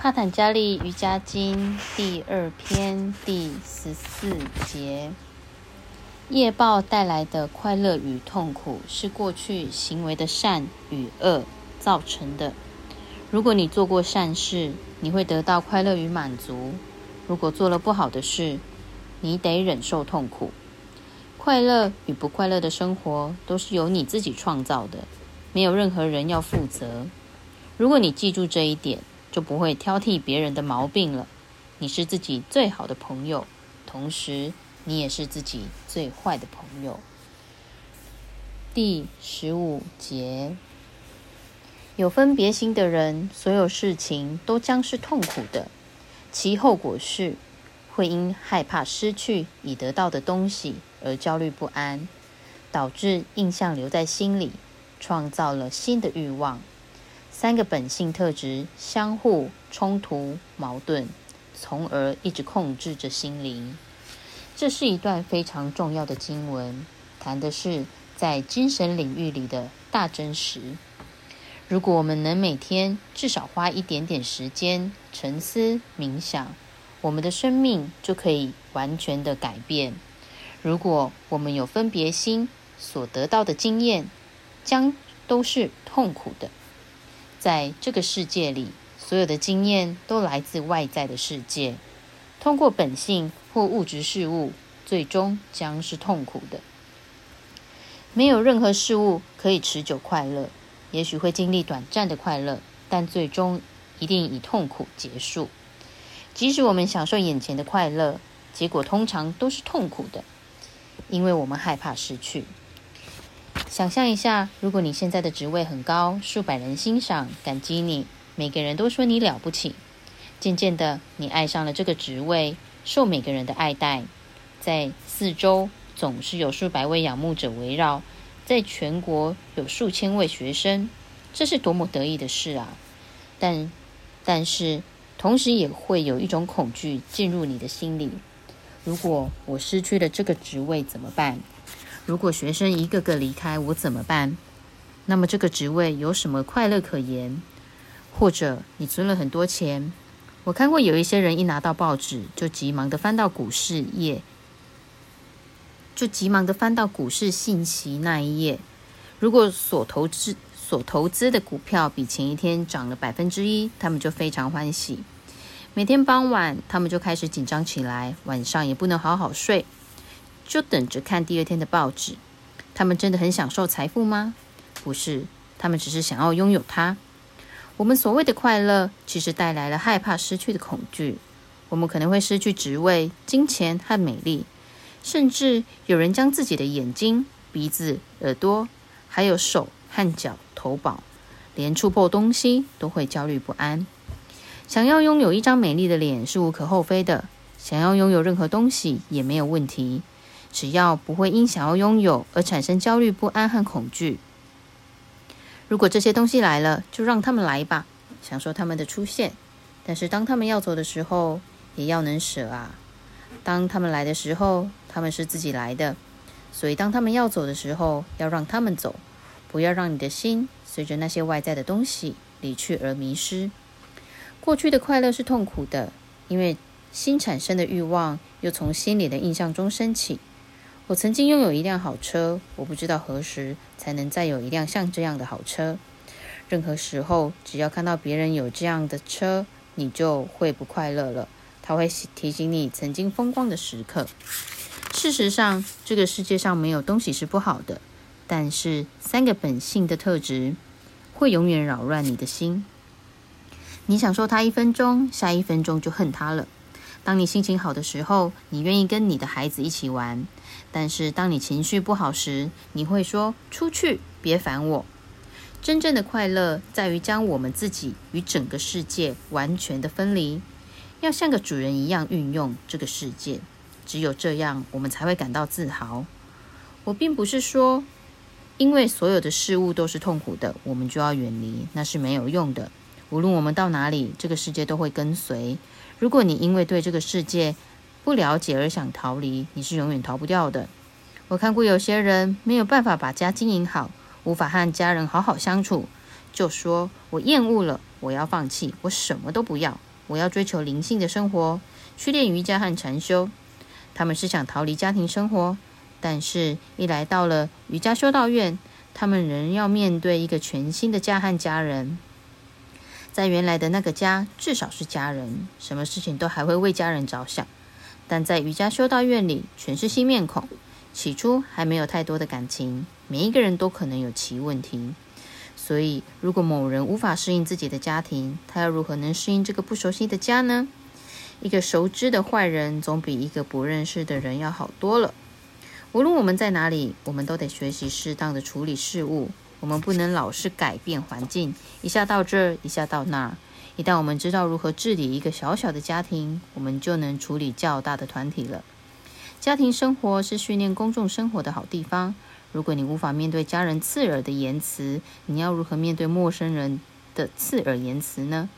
帕坦加利瑜伽经第二篇第十四节：业报带来的快乐与痛苦，是过去行为的善与恶造成的。如果你做过善事，你会得到快乐与满足；如果做了不好的事，你得忍受痛苦。快乐与不快乐的生活都是由你自己创造的，没有任何人要负责。如果你记住这一点，就不会挑剔别人的毛病了。你是自己最好的朋友，同时你也是自己最坏的朋友。第十五节，有分别心的人，所有事情都将是痛苦的，其后果是会因害怕失去已得到的东西而焦虑不安，导致印象留在心里，创造了新的欲望。三个本性特质相互冲突、矛盾，从而一直控制着心灵。这是一段非常重要的经文，谈的是在精神领域里的大真实。如果我们能每天至少花一点点时间沉思冥想，我们的生命就可以完全的改变。如果我们有分别心，所得到的经验将都是痛苦的。在这个世界里，所有的经验都来自外在的世界，通过本性或物质事物，最终将是痛苦的。没有任何事物可以持久快乐，也许会经历短暂的快乐，但最终一定以痛苦结束。即使我们享受眼前的快乐，结果通常都是痛苦的，因为我们害怕失去。想象一下，如果你现在的职位很高，数百人欣赏、感激你，每个人都说你了不起。渐渐的，你爱上了这个职位，受每个人的爱戴，在四周总是有数百位仰慕者围绕，在全国有数千位学生，这是多么得意的事啊！但，但是同时也会有一种恐惧进入你的心里：如果我失去了这个职位怎么办？如果学生一个个离开，我怎么办？那么这个职位有什么快乐可言？或者你存了很多钱？我看过有一些人一拿到报纸，就急忙的翻到股市页，就急忙的翻到股市信息那一页。如果所投资所投资的股票比前一天涨了百分之一，他们就非常欢喜。每天傍晚，他们就开始紧张起来，晚上也不能好好睡。就等着看第二天的报纸。他们真的很享受财富吗？不是，他们只是想要拥有它。我们所谓的快乐，其实带来了害怕失去的恐惧。我们可能会失去职位、金钱和美丽，甚至有人将自己的眼睛、鼻子、耳朵，还有手和脚投保，连触碰东西都会焦虑不安。想要拥有一张美丽的脸是无可厚非的，想要拥有任何东西也没有问题。只要不会因想要拥有而产生焦虑不安和恐惧。如果这些东西来了，就让他们来吧，享受他们的出现。但是当他们要走的时候，也要能舍啊。当他们来的时候，他们是自己来的，所以当他们要走的时候，要让他们走，不要让你的心随着那些外在的东西离去而迷失。过去的快乐是痛苦的，因为新产生的欲望又从心里的印象中升起。我曾经拥有一辆好车，我不知道何时才能再有一辆像这样的好车。任何时候，只要看到别人有这样的车，你就会不快乐了。它会提醒你曾经风光的时刻。事实上，这个世界上没有东西是不好的，但是三个本性的特质会永远扰乱你的心。你享受它一分钟，下一分钟就恨它了。当你心情好的时候，你愿意跟你的孩子一起玩；但是当你情绪不好时，你会说：“出去，别烦我。”真正的快乐在于将我们自己与整个世界完全的分离，要像个主人一样运用这个世界。只有这样，我们才会感到自豪。我并不是说，因为所有的事物都是痛苦的，我们就要远离，那是没有用的。无论我们到哪里，这个世界都会跟随。如果你因为对这个世界不了解而想逃离，你是永远逃不掉的。我看过有些人没有办法把家经营好，无法和家人好好相处，就说我厌恶了，我要放弃，我什么都不要，我要追求灵性的生活，去练瑜伽和禅修。他们是想逃离家庭生活，但是一来到了瑜伽修道院，他们仍要面对一个全新的家和家人。在原来的那个家，至少是家人，什么事情都还会为家人着想。但在瑜伽修道院里，全是新面孔，起初还没有太多的感情，每一个人都可能有其问题。所以，如果某人无法适应自己的家庭，他要如何能适应这个不熟悉的家呢？一个熟知的坏人，总比一个不认识的人要好多了。无论我们在哪里，我们都得学习适当的处理事物。我们不能老是改变环境，一下到这儿，一下到那儿。一旦我们知道如何治理一个小小的家庭，我们就能处理较大的团体了。家庭生活是训练公众生活的好地方。如果你无法面对家人刺耳的言辞，你要如何面对陌生人的刺耳言辞呢？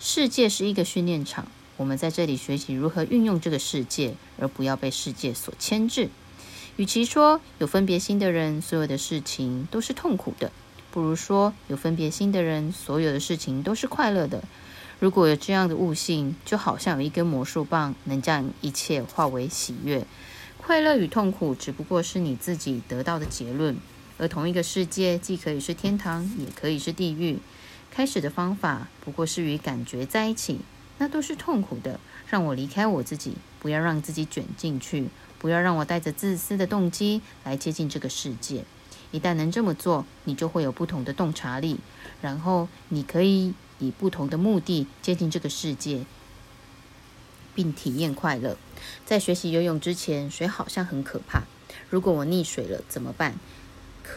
世界是一个训练场，我们在这里学习如何运用这个世界，而不要被世界所牵制。与其说有分别心的人，所有的事情都是痛苦的，不如说有分别心的人，所有的事情都是快乐的。如果有这样的悟性，就好像有一根魔术棒，能将一切化为喜悦。快乐与痛苦只不过是你自己得到的结论，而同一个世界既可以是天堂，也可以是地狱。开始的方法不过是与感觉在一起，那都是痛苦的。让我离开我自己，不要让自己卷进去。不要让我带着自私的动机来接近这个世界。一旦能这么做，你就会有不同的洞察力，然后你可以以不同的目的接近这个世界，并体验快乐。在学习游泳之前，水好像很可怕。如果我溺水了怎么办？可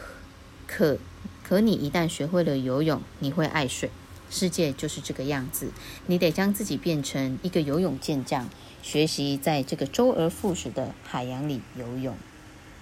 可可，你一旦学会了游泳，你会爱水。世界就是这个样子，你得将自己变成一个游泳健将。学习在这个周而复始的海洋里游泳。